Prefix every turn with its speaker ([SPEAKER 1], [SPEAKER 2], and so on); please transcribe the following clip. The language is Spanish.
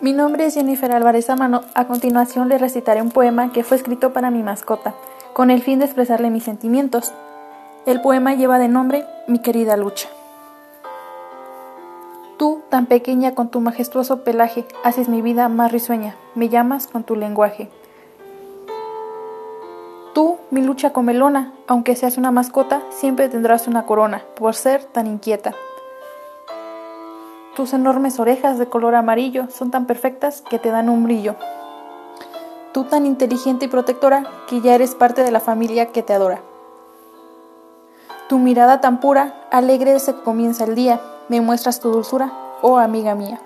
[SPEAKER 1] Mi nombre es Jennifer Álvarez Amano. A continuación le recitaré un poema que fue escrito para mi mascota, con el fin de expresarle mis sentimientos. El poema lleva de nombre Mi querida Lucha. Tú, tan pequeña con tu majestuoso pelaje, haces mi vida más risueña, me llamas con tu lenguaje. Tú, mi lucha comelona, aunque seas una mascota, siempre tendrás una corona, por ser tan inquieta. Tus enormes orejas de color amarillo son tan perfectas que te dan un brillo. Tú tan inteligente y protectora que ya eres parte de la familia que te adora. Tu mirada tan pura, alegre que comienza el día, me muestras tu dulzura, oh amiga mía.